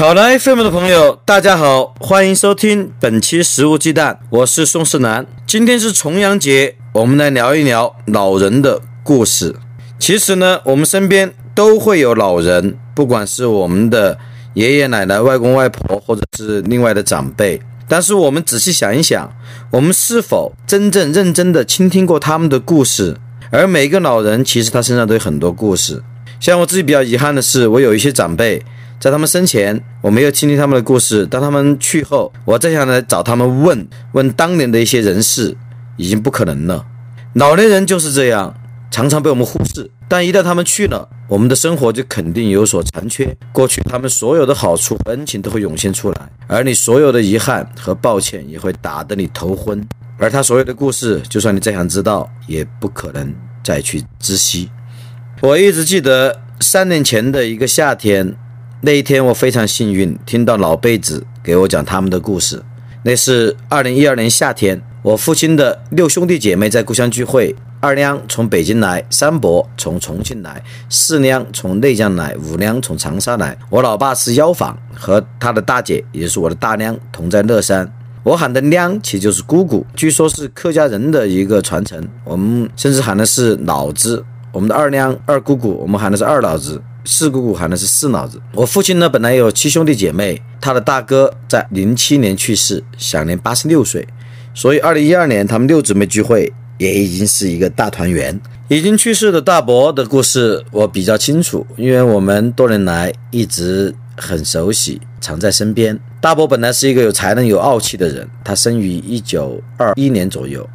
考来 FM 的朋友，大家好，欢迎收听本期《食物鸡蛋》，我是宋世南。今天是重阳节，我们来聊一聊老人的故事。其实呢，我们身边都会有老人，不管是我们的爷爷奶奶、外公外婆，或者是另外的长辈。但是我们仔细想一想，我们是否真正认真的倾听过他们的故事？而每个老人其实他身上都有很多故事。像我自己比较遗憾的是，我有一些长辈。在他们生前，我没有倾听他们的故事；当他们去后，我再想来找他们问问当年的一些人事，已经不可能了。老年人就是这样，常常被我们忽视，但一旦他们去了，我们的生活就肯定有所残缺。过去他们所有的好处、恩情都会涌现出来，而你所有的遗憾和抱歉也会打得你头昏。而他所有的故事，就算你再想知道，也不可能再去知悉。我一直记得三年前的一个夏天。那一天，我非常幸运，听到老辈子给我讲他们的故事。那是二零一二年夏天，我父亲的六兄弟姐妹在故乡聚会。二娘从北京来，三伯从重庆来，四娘从内江来，五娘从长沙来。我老爸是邀访，和他的大姐，也就是我的大娘，同在乐山。我喊的娘，其实就是姑姑，据说是客家人的一个传承。我们甚至喊的是老子。我们的二娘、二姑姑，我们喊的是二老子。四姑姑喊的是四脑子。我父亲呢，本来有七兄弟姐妹，他的大哥在零七年去世，享年八十六岁。所以二零一二年他们六姊妹聚会，也已经是一个大团圆。已经去世的大伯的故事我比较清楚，因为我们多年来一直很熟悉，常在身边。大伯本来是一个有才能、有傲气的人，他生于一九二一年左右，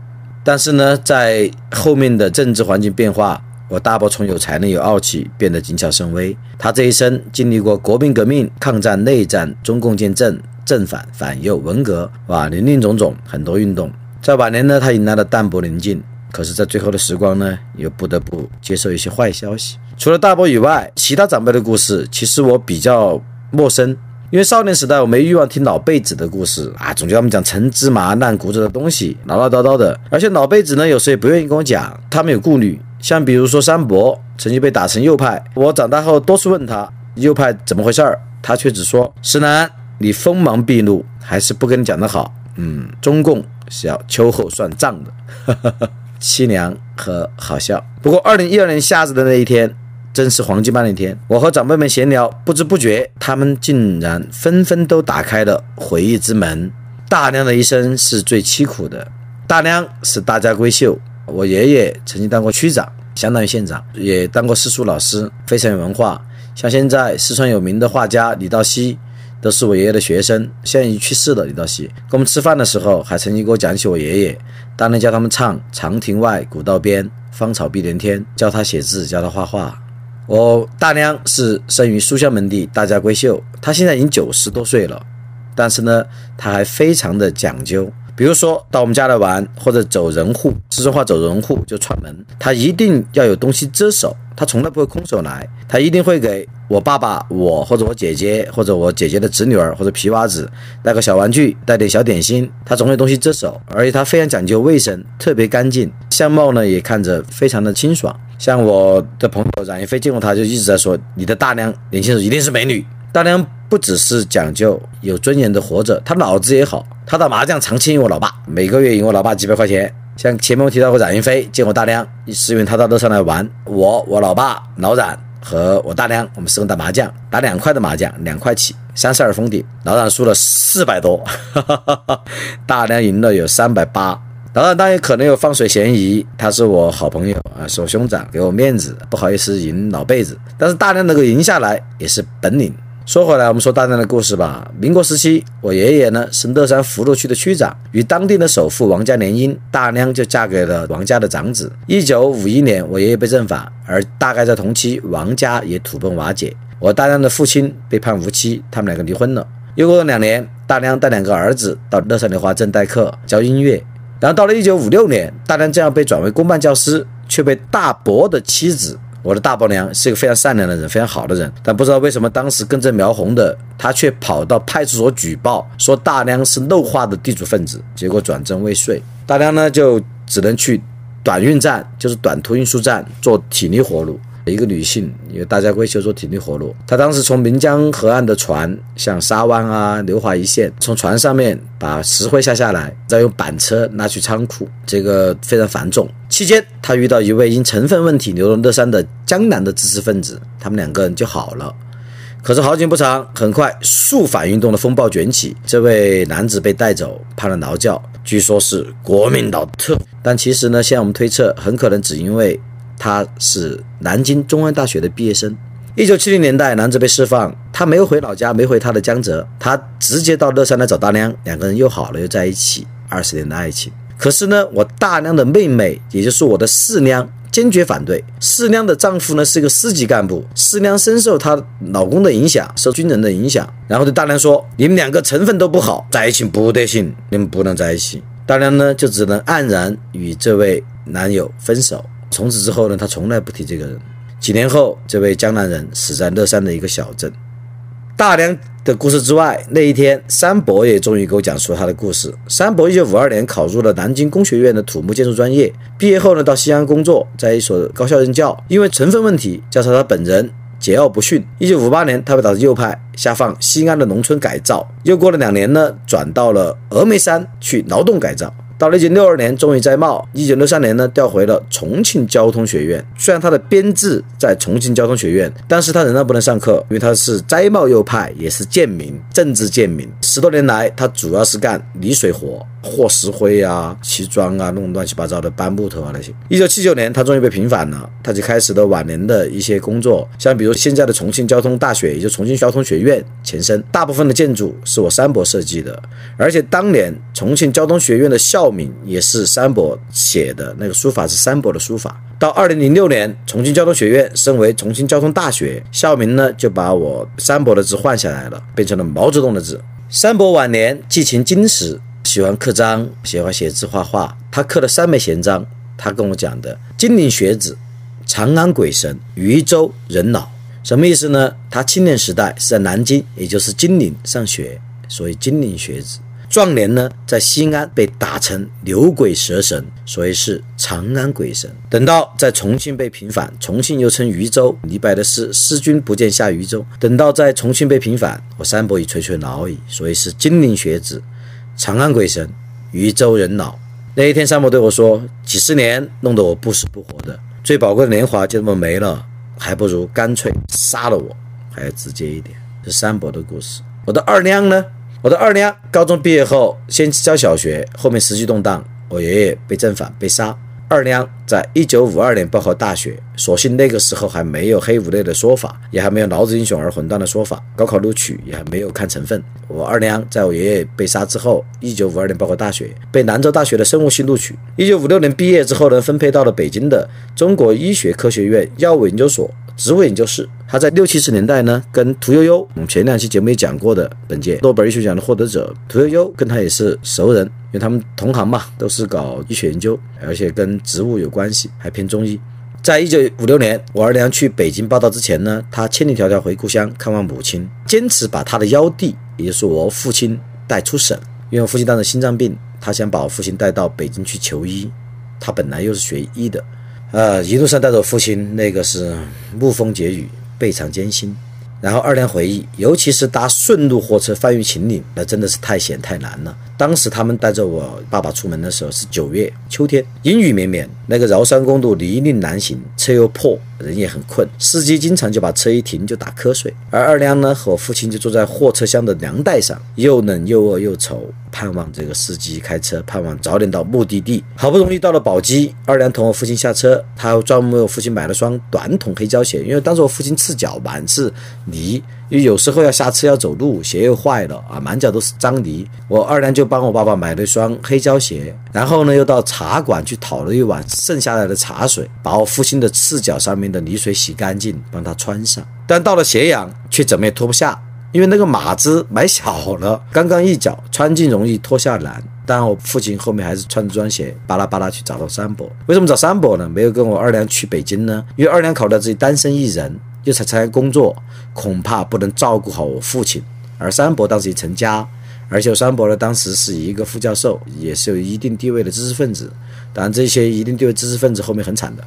但是呢，在后面的政治环境变化。我大伯从有才能、有傲气，变得谨小慎微。他这一生经历过国民革命、抗战、内战、中共建政、正反、反右、文革，哇，林林总总，很多运动。在晚年呢，他迎来了淡泊宁静。可是，在最后的时光呢，又不得不接受一些坏消息。除了大伯以外，其他长辈的故事，其实我比较陌生。因为少年时代我没欲望听老辈子的故事啊，总觉得他们讲陈芝麻烂谷子的东西，唠唠叨叨的。而且老辈子呢，有时也不愿意跟我讲，他们有顾虑。像比如说三伯曾经被打成右派，我长大后多次问他右派怎么回事儿，他却只说：“石南，你锋芒毕露，还是不跟你讲的好。”嗯，中共是要秋后算账的，凄凉和好笑。不过二零一二年夏日的那一天。正是黄金般的一天，我和长辈们闲聊，不知不觉，他们竟然纷纷都打开了回忆之门。大娘的一生是最凄苦的。大娘是大家闺秀，我爷爷曾经当过区长，相当于县长，也当过私塾老师，非常有文化。像现在四川有名的画家李道熙，都是我爷爷的学生。现已去世了。李道熙跟我们吃饭的时候，还曾经给我讲起我爷爷当年教他们唱《长亭外，古道边，芳草碧连天》，教他写字，教他画画。我大娘是生于书香门第，大家闺秀。她现在已经九十多岁了，但是呢，她还非常的讲究。比如说到我们家来玩，或者走人户，四川话走人户就串门，他一定要有东西遮手，他从来不会空手来，他一定会给我爸爸、我或者我姐姐或者我姐姐的侄女儿或者皮娃子带个小玩具，带点小点心，他总有东西遮手，而且他非常讲究卫生，特别干净，相貌呢也看着非常的清爽。像我的朋友冉一飞见过他，就一直在说：“你的大娘年轻时一定是美女。”大娘不只是讲究有尊严的活着，他脑子也好。他打麻将长期赢我老爸，每个月赢我老爸几百块钱。像前面我提到过，冉云飞见我大娘，是因为他到乐山来玩，我、我老爸、老冉和我大娘，我们四个人打麻将，打两块的麻将，两块起，三十二封顶，老冉输了四百多，哈哈哈哈大娘赢了有三百八。老冉当然可能有放水嫌疑，他是我好朋友啊，是我兄长，给我面子，不好意思赢老辈子。但是大娘能够赢下来，也是本领。说回来，我们说大娘的故事吧。民国时期，我爷爷呢是乐山福禄区的区长，与当地的首富王家联姻，大娘就嫁给了王家的长子。一九五一年，我爷爷被正法，而大概在同期，王家也土崩瓦解。我大娘的父亲被判无期，他们两个离婚了。又过了两年，大娘带两个儿子到乐山莲花镇代课教音乐。然后到了一九五六年，大娘这样被转为公办教师，却被大伯的妻子，我的大伯娘是一个非常善良的人，非常好的人，但不知道为什么当时跟着苗红的他却跑到派出所举报，说大娘是漏化的地主分子，结果转正未遂，大娘呢就只能去短运站，就是短途运输站做体力活路。一个女性，因为大家闺秀做体力活路，她当时从岷江河岸的船，像沙湾啊、流华一线，从船上面把石灰下下来，再用板车拉去仓库，这个非常繁重。期间，她遇到一位因成分问题流落乐山的江南的知识分子，他们两个人就好了。可是好景不长，很快肃反运动的风暴卷起，这位男子被带走，判了劳教，据说是国民党特，但其实呢，现在我们推测，很可能只因为。他是南京中央大学的毕业生。一九七零年代，男子被释放，他没有回老家，没回他的江浙，他直接到乐山来找大娘，两个人又好了，又在一起，二十年的爱情。可是呢，我大娘的妹妹，也就是我的四娘，坚决反对。四娘的丈夫呢是一个司级干部，四娘深受她老公的影响，受军人的影响，然后对大娘说：“你们两个成分都不好，在一起不得行，你们不能在一起。”大娘呢就只能黯然与这位男友分手。从此之后呢，他从来不提这个人。几年后，这位江南人死在乐山的一个小镇。大梁的故事之外，那一天，三伯也终于给我讲述了他的故事。三伯一九五二年考入了南京工学院的土木建筑专业，毕业后呢，到西安工作，在一所高校任教。因为成分问题，加上他本人桀骜不驯，一九五八年，他被导致右派下放西安的农村改造。又过了两年呢，转到了峨眉山去劳动改造。到了一九六二年，终于摘帽。一九六三年呢，调回了重庆交通学院。虽然他的编制在重庆交通学院，但是他仍然不能上课，因为他是摘帽右派，也是贱民，政治贱民。十多年来，他主要是干泥水活。和石灰啊、砌砖啊，弄乱七八糟的搬木头啊那些。一九七九年，他终于被平反了，他就开始了晚年的一些工作，像比如现在的重庆交通大学，也就重庆交通学院前身，大部分的建筑是我三伯设计的，而且当年重庆交通学院的校名也是三伯写的，那个书法是三伯的书法。到二零零六年，重庆交通学院升为重庆交通大学，校名呢就把我三伯的字换下来了，变成了毛泽东的字。三伯晚年寄情金石。喜欢刻章，喜欢写字画画。他刻了三枚闲章，他跟我讲的：金陵学子，长安鬼神，渝州人老。什么意思呢？他青年时代是在南京，也就是金陵上学，所以金陵学子。壮年呢，在西安被打成牛鬼蛇神，所以是长安鬼神。等到在重庆被平反，重庆又称渝州。李白的诗“思君不见下渝州”。等到在重庆被平反，我三伯已垂垂老矣，所以是金陵学子。长安鬼神，渝州人老。那一天，三伯对我说：“几十年弄得我不死不活的，最宝贵的年华就这么没了，还不如干脆杀了我，还要直接一点。”是三伯的故事。我的二娘呢？我的二娘高中毕业后，先教小学，后面时局动荡，我爷爷被正反被杀。二娘在一九五二年报考大学，所幸那个时候还没有黑五类的说法，也还没有老子英雄而混蛋的说法，高考录取也还没有看成分。我二娘在我爷爷被杀之后，一九五二年报考大学，被兰州大学的生物系录取。一九五六年毕业之后呢，分配到了北京的中国医学科学院药物研究所。植物研究室，他在六七十年代呢，跟屠呦呦，我们前两期节目也讲过的，本届诺贝尔医学奖的获得者屠呦呦，跟他也是熟人，因为他们同行嘛，都是搞医学研究，而且跟植物有关系，还偏中医。在一九五六年，我二娘去北京报道之前呢，他千里迢迢回故乡看望母亲，坚持把他的幺弟，也就是我父亲带出省，因为我父亲当时心脏病，他想把我父亲带到北京去求医，他本来又是学医的。呃，一路上带着父亲，那个是沐风解雨，备尝艰辛。然后二连回忆，尤其是搭顺路货车翻越秦岭，那真的是太险太难了。当时他们带着我爸爸出门的时候是九月秋天，阴雨绵绵，那个饶山公路泥泞难行，车又破，人也很困，司机经常就把车一停就打瞌睡。而二娘呢，和我父亲就坐在货车厢的凉带上，又冷又饿又愁。盼望这个司机开车，盼望早点到目的地。好不容易到了宝鸡，二娘同我父亲下车，他专门为我父亲买了双短筒黑胶鞋，因为当时我父亲赤脚满是泥，因为有时候要下车要走路，鞋又坏了啊，满脚都是脏泥。我二娘就帮我爸爸买了一双黑胶鞋，然后呢又到茶馆去讨了一碗剩下来的茶水，把我父亲的赤脚上面的泥水洗干净，帮他穿上。但到了咸阳，却怎么也脱不下。因为那个马子买小了，刚刚一脚穿进容易脱下难。但，我父亲后面还是穿着双鞋巴拉巴拉去找到三伯。为什么找三伯呢？没有跟我二娘去北京呢？因为二娘考虑到自己单身一人，又才参加工作，恐怕不能照顾好我父亲。而三伯当时已成家，而且三伯呢，当时是一个副教授，也是有一定地位的知识分子。当然，这些一定地位知识分子后面很惨的。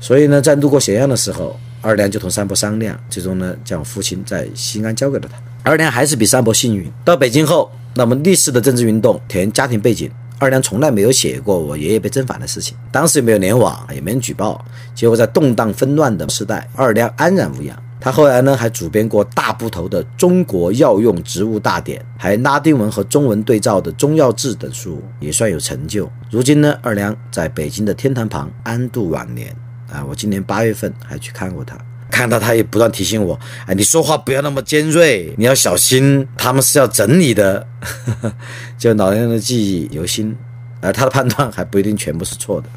所以呢，在路过咸阳的时候，二娘就同三伯商量，最终呢，将父亲在西安交给了他。二娘还是比三伯幸运。到北京后，那么历史的政治运动填家庭背景，二娘从来没有写过我爷爷被正反的事情。当时也没有联网，也没人举报。结果在动荡纷乱的时代，二娘安然无恙。他后来呢，还主编过大部头的《中国药用植物大典》，还拉丁文和中文对照的《中药志》等书，也算有成就。如今呢，二娘在北京的天坛旁安度晚年。啊，我今年八月份还去看过他，看到他也不断提醒我，哎，你说话不要那么尖锐，你要小心，他们是要整你的。就老年人的记忆犹新，而他的判断还不一定全部是错的。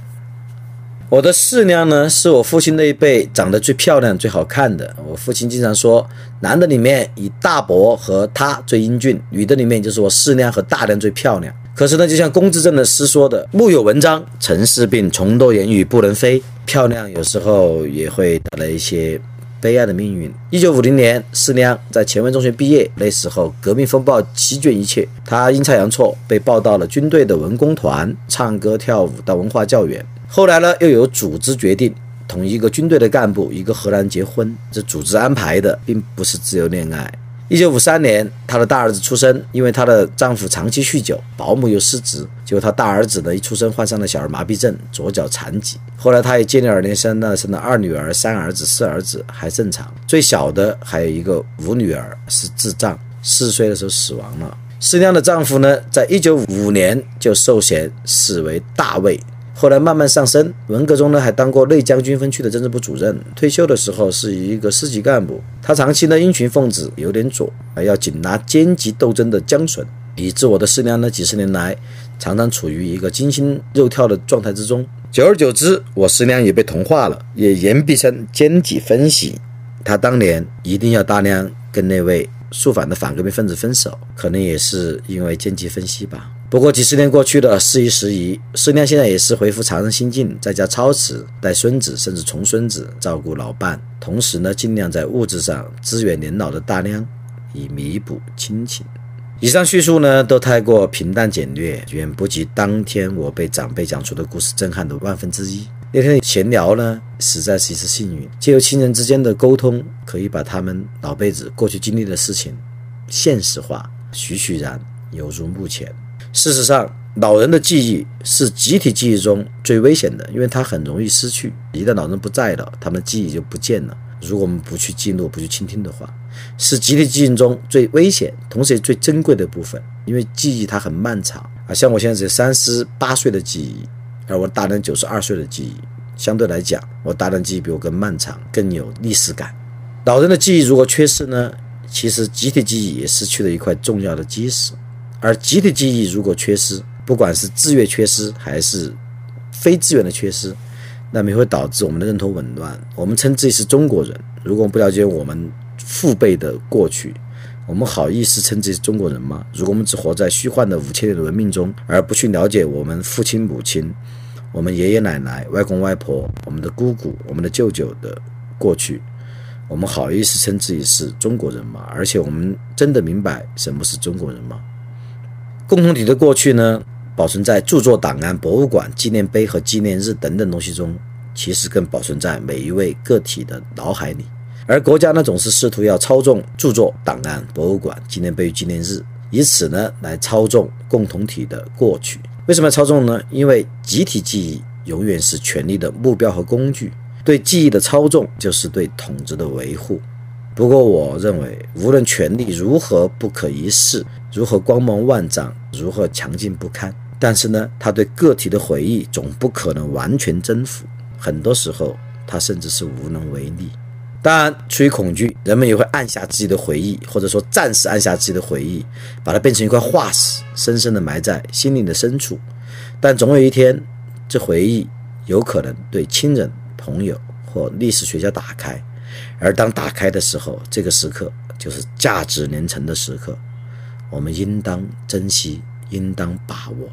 我的四娘呢，是我父亲那一辈长得最漂亮、最好看的。我父亲经常说，男的里面以大伯和他最英俊，女的里面就是我四娘和大娘最漂亮。可是呢，就像龚自珍的诗说的：“木有文章，尘世病，重多言语不能飞。”漂亮有时候也会带来一些悲哀的命运。一九五零年，四娘在前卫中学毕业，那时候革命风暴席卷一切，他阴差阳错被报到了军队的文工团，唱歌跳舞到文化教员。后来呢，又有组织决定同一个军队的干部一个荷兰结婚，这组织安排的，并不是自由恋爱。一九五三年，她的大儿子出生，因为她的丈夫长期酗酒，保姆又失职，结果她大儿子呢一出生患上了小儿麻痹症，左脚残疾。后来她也接连而生了生了二女儿、三儿子、四儿子，还正常。最小的还有一个五女儿是智障，四岁的时候死亡了。四娘的丈夫呢，在一九五五年就受衔死为大尉。后来慢慢上升，文革中呢还当过内江军分区的政治部主任。退休的时候是一个师级干部。他长期呢因群奉旨，有点左，还要紧拿阶级斗争的缰绳，以致我的师娘呢几十年来常常处于一个惊心肉跳的状态之中。久而久之，我师娘也被同化了，也言必称阶级分析。他当年一定要大量跟那位肃反的反革命分子分手，可能也是因为阶级分析吧。不过几十年过去了，事已时移，师娘现在也是恢复常人心境，在家操持，带孙子甚至重孙子，照顾老伴，同时呢，尽量在物质上支援年老的大娘，以弥补亲情。以上叙述呢，都太过平淡简略，远不及当天我被长辈讲出的故事震撼的万分之一。那天闲聊呢，实在是一次幸运，借由亲人之间的沟通，可以把他们老辈子过去经历的事情现实化，栩栩然犹如目前。事实上，老人的记忆是集体记忆中最危险的，因为它很容易失去。一旦老人不在了，他们的记忆就不见了。如果我们不去记录、不去倾听的话，是集体记忆中最危险，同时也最珍贵的部分。因为记忆它很漫长啊，像我现在只有三十八岁的记忆，而我大人九十二岁的记忆，相对来讲，我大人记忆比我更漫长，更有历史感。老人的记忆如果缺失呢，其实集体记忆也失去了一块重要的基石。而集体记忆如果缺失，不管是自愿缺失还是非自愿的缺失，那么也会导致我们的认同紊乱。我们称自己是中国人，如果我们不了解我们父辈的过去，我们好意思称自己是中国人吗？如果我们只活在虚幻的五千年的文明中，而不去了解我们父亲母亲、我们爷爷奶奶、外公外婆、我们的姑姑、我们的舅舅的过去，我们好意思称自己是中国人吗？而且我们真的明白什么是中国人吗？共同体的过去呢，保存在著作档案、博物馆、纪念碑和纪念日等等东西中，其实更保存在每一位个体的脑海里。而国家呢，总是试图要操纵著作档案、博物馆、纪念碑纪念日，以此呢来操纵共同体的过去。为什么要操纵呢？因为集体记忆永远是权力的目标和工具，对记忆的操纵就是对统治的维护。不过，我认为，无论权力如何不可一世，如何光芒万丈，如何强劲不堪，但是呢，他对个体的回忆总不可能完全征服。很多时候，他甚至是无能为力。当然，出于恐惧，人们也会按下自己的回忆，或者说暂时按下自己的回忆，把它变成一块化石，深深地埋在心灵的深处。但总有一天，这回忆有可能对亲人、朋友或历史学家打开。而当打开的时候，这个时刻就是价值连城的时刻，我们应当珍惜，应当把握。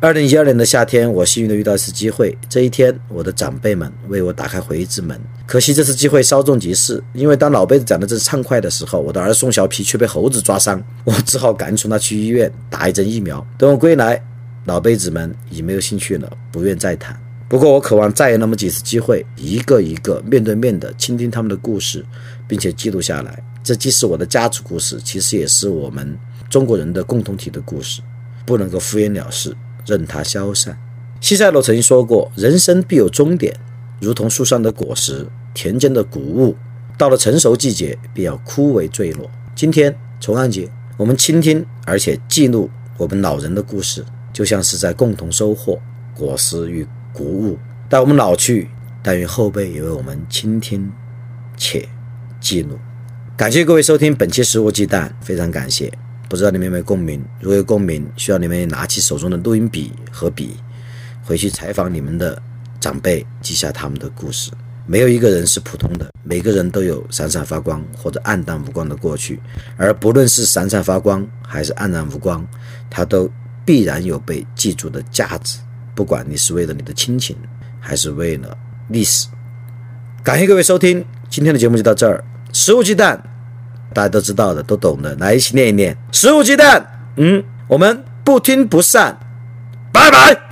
二零一二年的夏天，我幸运的遇到一次机会。这一天，我的长辈们为我打开回忆之门。可惜这次机会稍纵即逝，因为当老辈子讲的正畅快的时候，我的儿宋小皮却被猴子抓伤，我只好赶紧送他去医院打一针疫苗。等我归来，老辈子们已没有兴趣了，不愿再谈。不过，我渴望再有那么几次机会，一个一个面对面的倾听他们的故事，并且记录下来。这既是我的家族故事，其实也是我们中国人的共同体的故事，不能够敷衍了事。任它消散。西塞罗曾经说过：“人生必有终点，如同树上的果实，田间的谷物，到了成熟季节，便要枯萎坠落。”今天重阳节，我们倾听而且记录我们老人的故事，就像是在共同收获果实与谷物。待我们老去，但愿后辈也为我们倾听且记录。感谢各位收听本期《食物鸡蛋》，非常感谢。不知道你们有没有共鸣？如果有共鸣，需要你们拿起手中的录音笔和笔，回去采访你们的长辈，记下他们的故事。没有一个人是普通的，每个人都有闪闪发光或者黯淡无光的过去。而不论是闪闪发光还是黯然无光，它都必然有被记住的价值。不管你是为了你的亲情，还是为了历史。感谢各位收听，今天的节目就到这儿。食物鸡蛋。大家都知道的，都懂的，来一起念一念：食物鸡蛋。嗯，我们不听不散，拜拜。